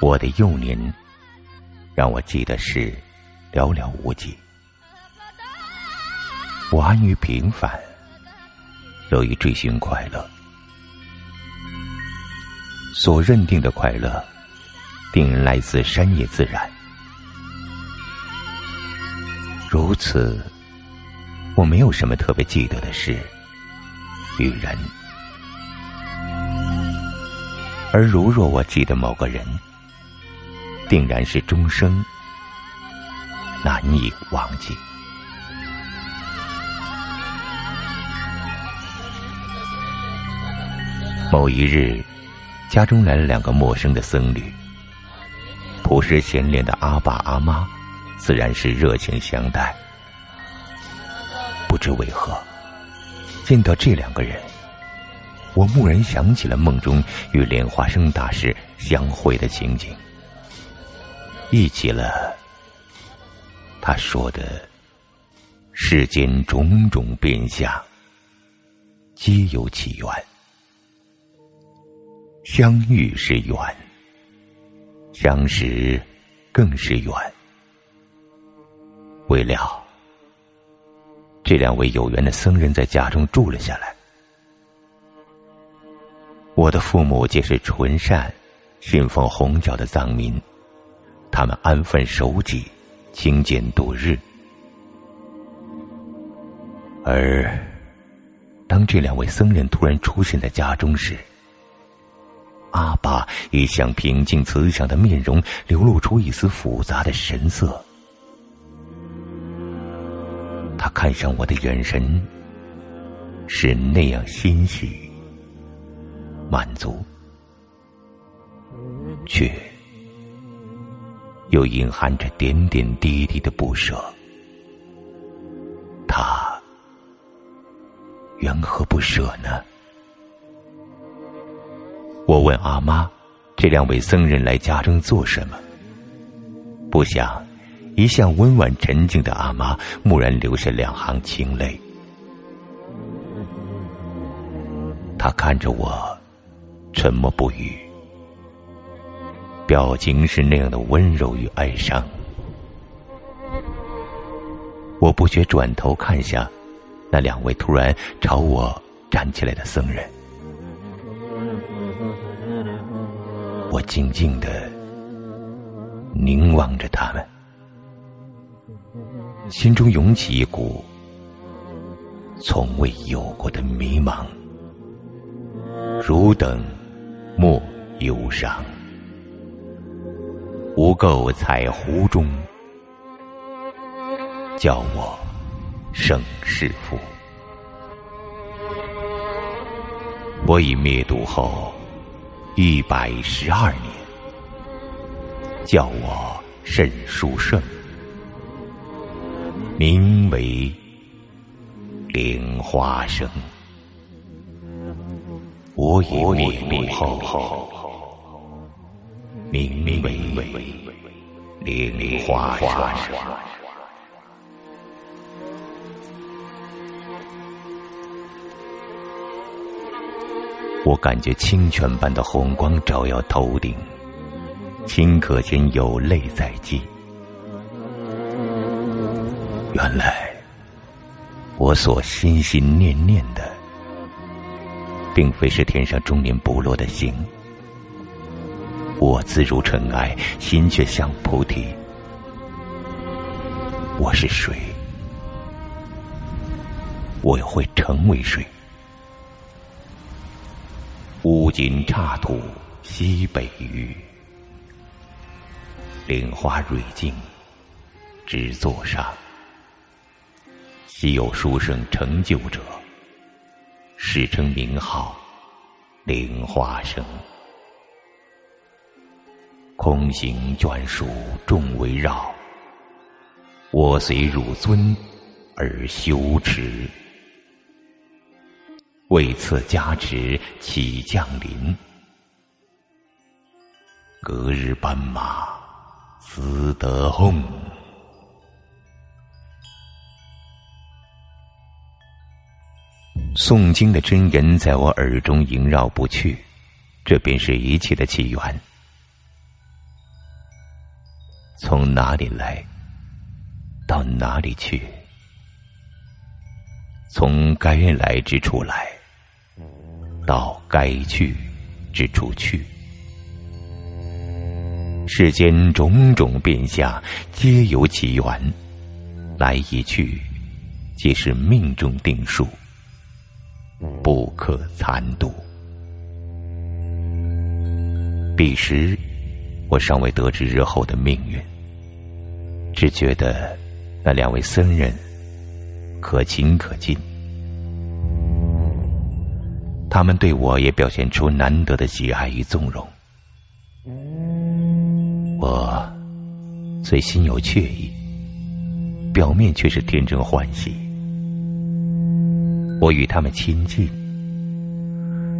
我的幼年让我记得是寥寥无几。我安于平凡，乐于追寻快乐。所认定的快乐，定来自山野自然。如此，我没有什么特别记得的事与人。而如若我记得某个人，定然是终生难以忘记。某一日，家中来了两个陌生的僧侣。朴实贤良的阿爸阿妈，自然是热情相待。不知为何，见到这两个人，我蓦然想起了梦中与莲花生大师相会的情景，忆起了他说的“世间种种变相，皆有其源”。相遇是缘，相识更是缘。未料，这两位有缘的僧人在家中住了下来。我的父母皆是纯善、信奉红教的藏民，他们安分守己、清俭度日。而当这两位僧人突然出现在家中时，阿爸一向平静慈祥的面容流露出一丝复杂的神色，他看上我的眼神是那样欣喜、满足，却又隐含着点点滴滴的不舍。他缘何不舍呢？我问阿妈：“这两位僧人来家中做什么？”不想，一向温婉沉静的阿妈蓦然流下两行清泪。他看着我，沉默不语，表情是那样的温柔与哀伤。我不觉转头看向那两位突然朝我站起来的僧人。我静静的凝望着他们，心中涌起一股从未有过的迷茫，汝等莫忧伤，无垢彩湖中，叫我生世父。我已灭度后。一百十二年，叫我甚殊胜，名为莲花生。我已灭度后，名为莲花生。我感觉清泉般的红光照耀头顶，顷刻间有泪在即。原来，我所心心念念的，并非是天上终年不落的星。我自如尘埃，心却像菩提。我是水，我又会成为水。乌金刹土西北隅，莲花蕊径之座上，稀有书生成就者，世称名号灵花生。空行眷属众围绕，我随汝尊而修持。为赐加持，起降临。隔日斑马，思得轰。诵经的真言在我耳中萦绕不去，这便是一切的起源。从哪里来，到哪里去？从该来之处来，到该去之处去。世间种种变相，皆有起源，来已去，皆是命中定数，不可残度。彼时，我尚未得知日后的命运，只觉得那两位僧人可亲可敬，他们对我也表现出难得的喜爱与纵容。我虽心有怯意，表面却是天真欢喜。我与他们亲近，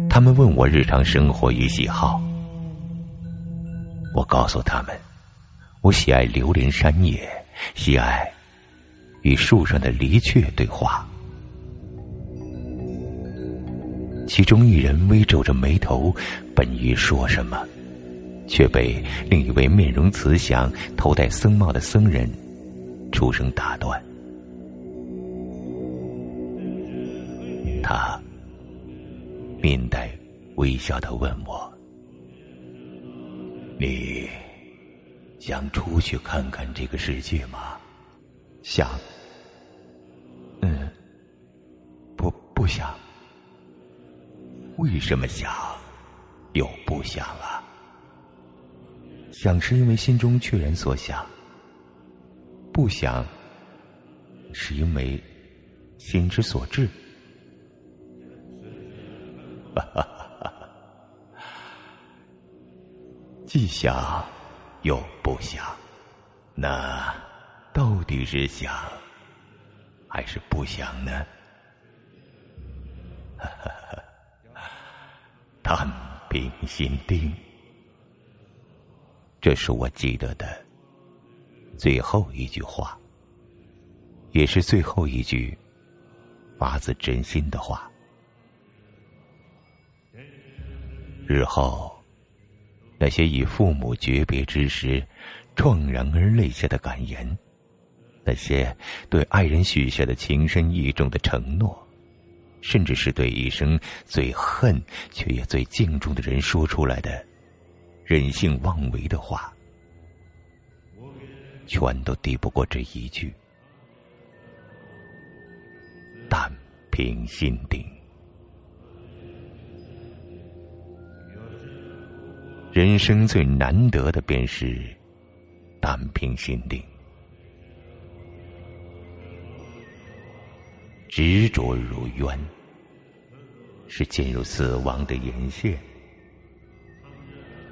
他们问我日常生活与喜好。我告诉他们，我喜爱流连山野，喜爱与树上的离雀对话。其中一人微皱着眉头，本欲说什么，却被另一位面容慈祥、头戴僧帽的僧人出声打断。他面带微笑的问我。你想出去看看这个世界吗？想。嗯，不不想。为什么想？又不想了？想是因为心中确然所想，不想是因为心之所至。哈哈哈。既想又不想，那到底是想还是不想呢？探平心定，这是我记得的最后一句话，也是最后一句发自真心的话。日后。那些与父母诀别之时，怆然而泪下的感言；那些对爱人许下的情深意重的承诺，甚至是对一生最恨却也最敬重的人说出来的任性妄为的话，全都抵不过这一句：但凭心定。人生最难得的便是淡平心定，执着如渊，是进入死亡的沿线；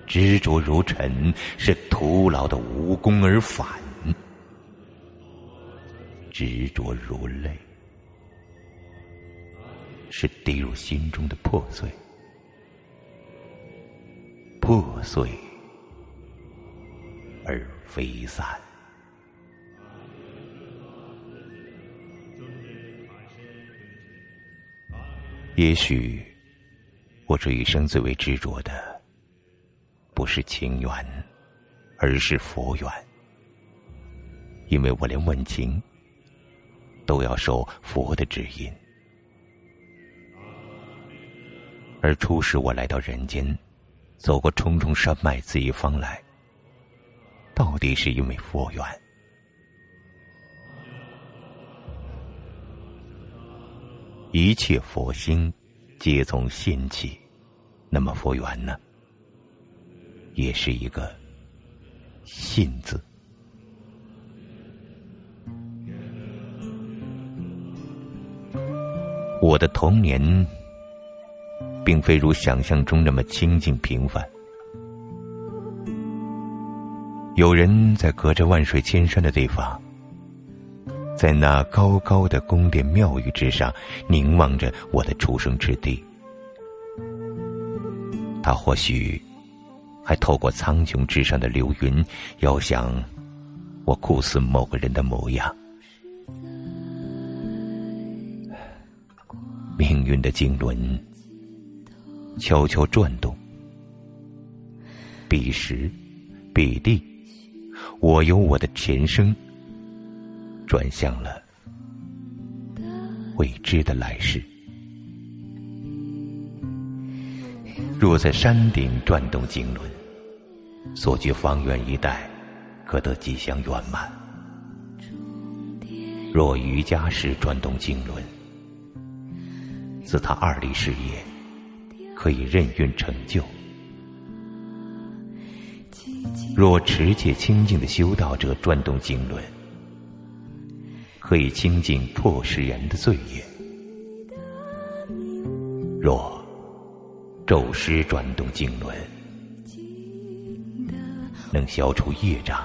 执着如尘，是徒劳的无功而返；执着如泪，是滴入心中的破碎。破碎而飞散。也许，我这一生最为执着的，不是情缘，而是佛缘。因为我连问情，都要受佛的指引。而初时我来到人间。走过重重山脉，自一方来，到底是因为佛缘。一切佛心皆从心起，那么佛缘呢？也是一个“信”字。我的童年。并非如想象中那么清静平凡。有人在隔着万水千山的地方，在那高高的宫殿庙宇之上凝望着我的出生之地。他或许还透过苍穹之上的流云，遥想我酷似某个人的模样。命运的经轮。悄悄转动，彼时彼地，我由我的前生转向了未知的来世。若在山顶转动经轮，所居方圆一带，可得吉祥圆满；若瑜伽时转动经轮，自他二力事业可以任运成就；若持戒清净的修道者转动经轮，可以清净破世人的罪业；若咒师转动经轮，能消除业障，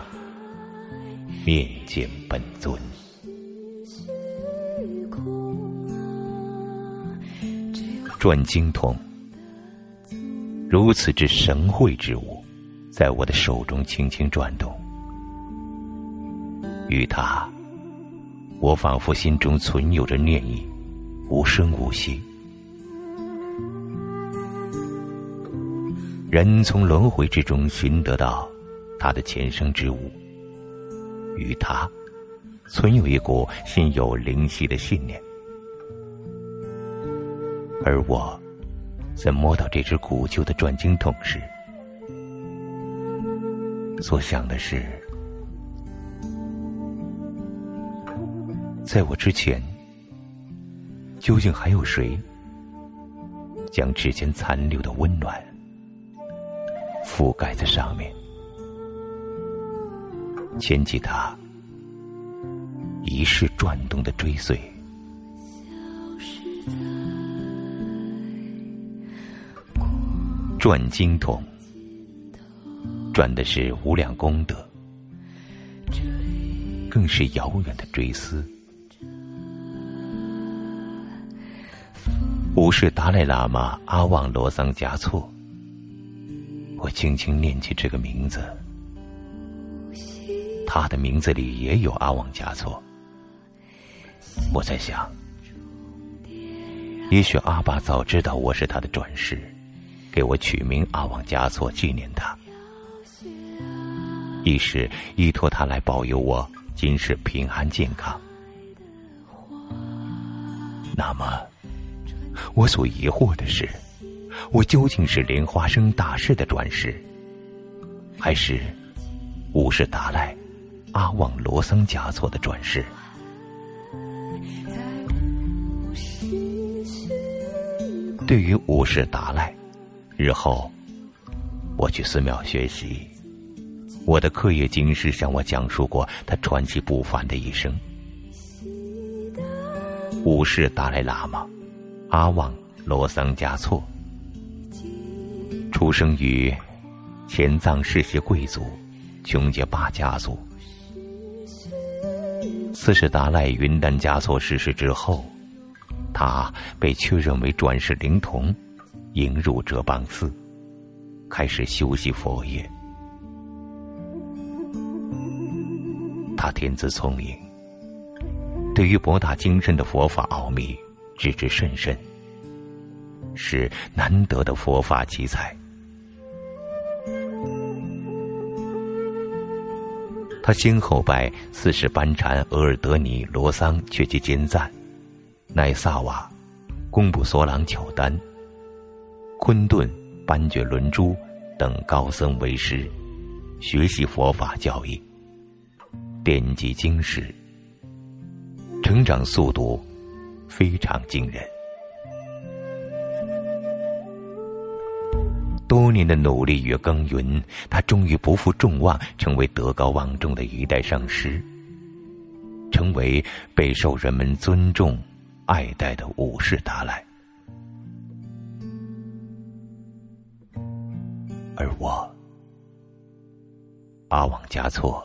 面见本尊。转经筒，如此之神会之物，在我的手中轻轻转动，与他，我仿佛心中存有着念意，无声无息。人从轮回之中寻得到他的前生之物，与他存有一股心有灵犀的信念，而我在摸到这只古旧的转经筒时，所想的是，在我之前，究竟还有谁将指尖残留的温暖？覆盖在上面，牵起它一世转动的追随。转经筒，转的是无量功德，更是遥远的追思。五世达赖喇嘛阿旺罗桑嘉措。我轻轻念起这个名字，他的名字里也有阿旺加措。我在想，也许阿爸早知道我是他的转世，给我取名阿旺加措纪念他，一是依托他来保佑我今世平安健康。那么，我所疑惑的是。我究竟是莲花生大师的转世，还是五世达赖阿旺罗僧嘉措的转世？对于五世达赖，日后我去寺庙学习，我的课业经师向我讲述过他传奇不凡的一生。五世达赖喇嘛阿旺罗桑嘉措。出生于前藏世袭贵族琼杰巴家族。四世达赖云丹嘉措逝世之后，他被确认为转世灵童，迎入哲蚌寺，开始修习佛业。他天资聪颖，对于博大精深的佛法奥秘知之甚深，是难得的佛法奇才。他先后拜四世班禅额尔德尼罗桑却吉坚赞，乃萨瓦贡布索朗巧丹昆顿班觉伦珠等高僧为师，学习佛法教义，典籍经史，成长速度非常惊人。多年的努力与耕耘，他终于不负众望，成为德高望重的一代上师，成为备受人们尊重、爱戴的武士达赖。而我，阿旺加措，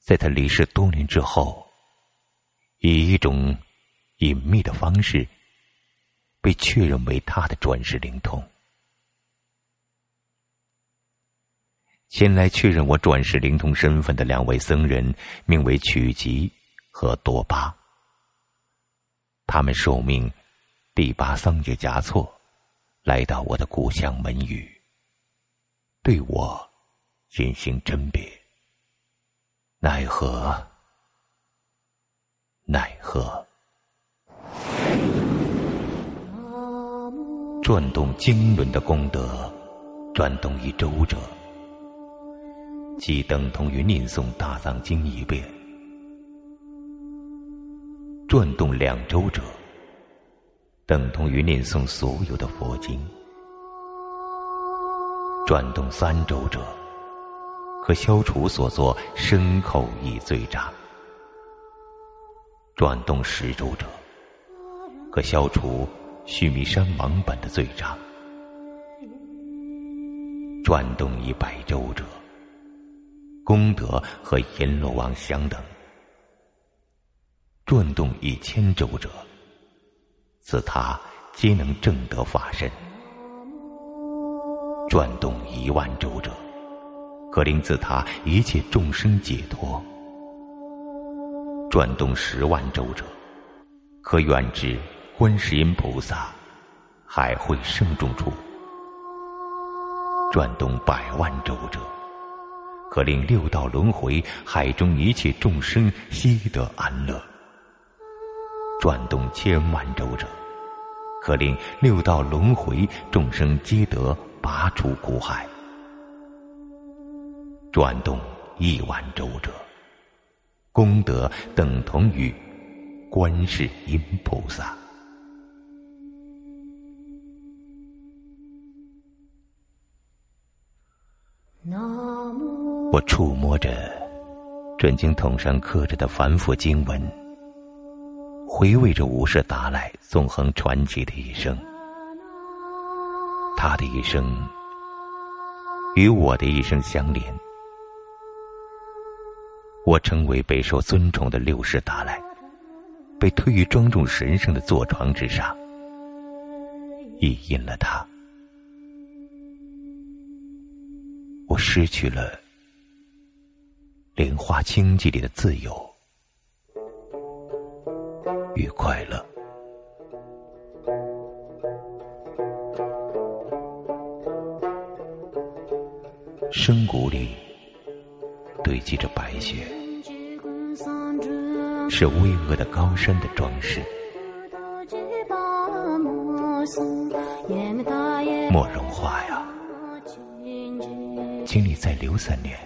在他离世多年之后，以一种隐秘的方式。被确认为他的转世灵通。前来确认我转世灵通身份的两位僧人，名为曲吉和多巴。他们受命第八桑杰嘉措，来到我的故乡门隅。对我进行甄别。奈何，奈何！转动经轮的功德，转动一周者，即等同于念诵大藏经一遍；转动两周者，等同于念诵所有的佛经；转动三周者。可消除所作身口意罪障，转动十周者，可消除须弥山王本的罪障；转动一百周者，功德和阎罗王相等；转动一千周者，自他皆能正得法身；转动一万周者。可令自他一切众生解脱，转动十万周者，可远至观世音菩萨海会圣众处；转动百万周者，可令六道轮回海中一切众生悉得安乐；转动千万周者，可令六道轮回众生皆得拔出苦海。转动亿万周者，功德等同于观世音菩萨。我触摸着准经筒上刻着的繁复经文，回味着五世达赖纵横传奇的一生。他的一生与我的一生相连。我成为备受尊崇的六世达赖，被推于庄重神圣的坐床之上，意因了他，我失去了莲花清寂里的自由与快乐。深谷里。堆积着白雪，是巍峨的高山的装饰。莫融化呀，请你再留三年。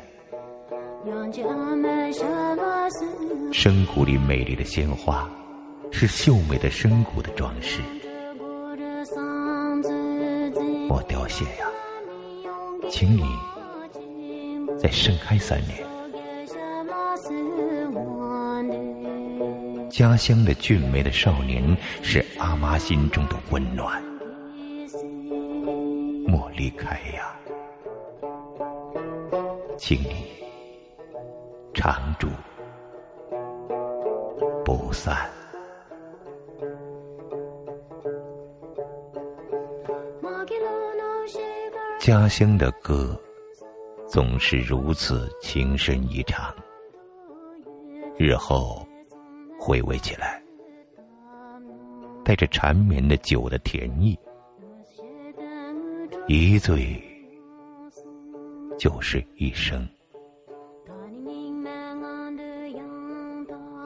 深谷里美丽的鲜花，是秀美的深谷的装饰。莫凋谢呀，请你再盛开三年。家乡的俊美的少年，是阿妈心中的温暖。莫离开呀，请你常住不散。家乡的歌，总是如此情深意长。日后。回味起来，带着缠绵的酒的甜意，一醉就是一生。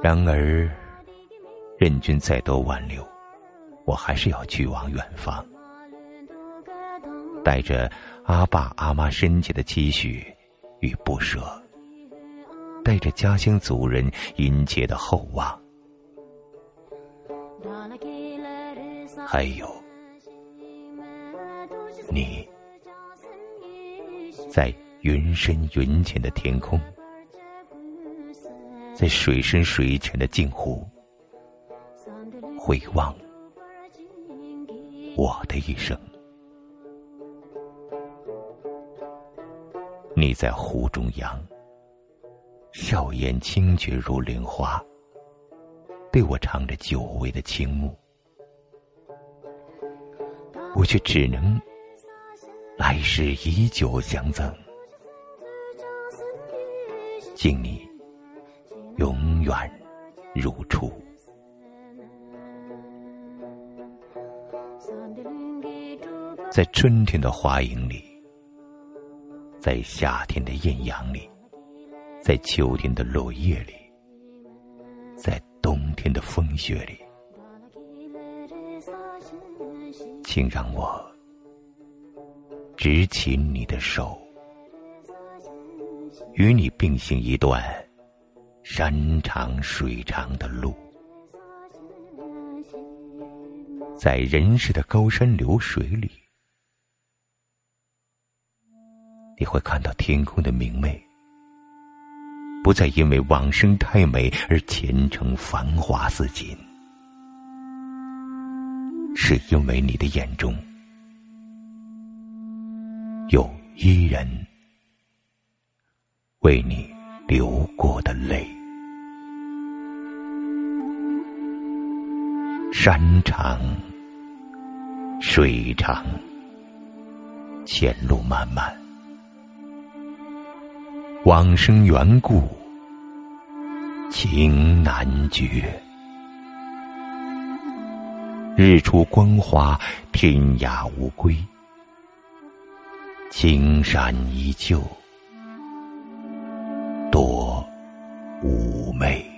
然而，任君再多挽留，我还是要去往远方，带着阿爸阿妈深切的期许与不舍，带着家乡族人殷切的厚望。还有，你在云深云浅的天空，在水深水浅的镜湖，回望我的一生。你在湖中央，笑颜清绝如莲花，对我唱着久违的倾慕。我却只能来世以酒相赠，敬你永远如初。在春天的花影里，在夏天的艳阳里，在秋天的落叶里，在冬天的风雪里，请让我执起你的手，与你并行一段山长水长的路。在人世的高山流水里，你会看到天空的明媚，不再因为往生太美而前程繁华似锦，是因为你的眼中有伊人为你流过的泪。山长。水长，前路漫漫，往生缘故，情难绝。日出光华，天涯无归，青山依旧，多妩媚。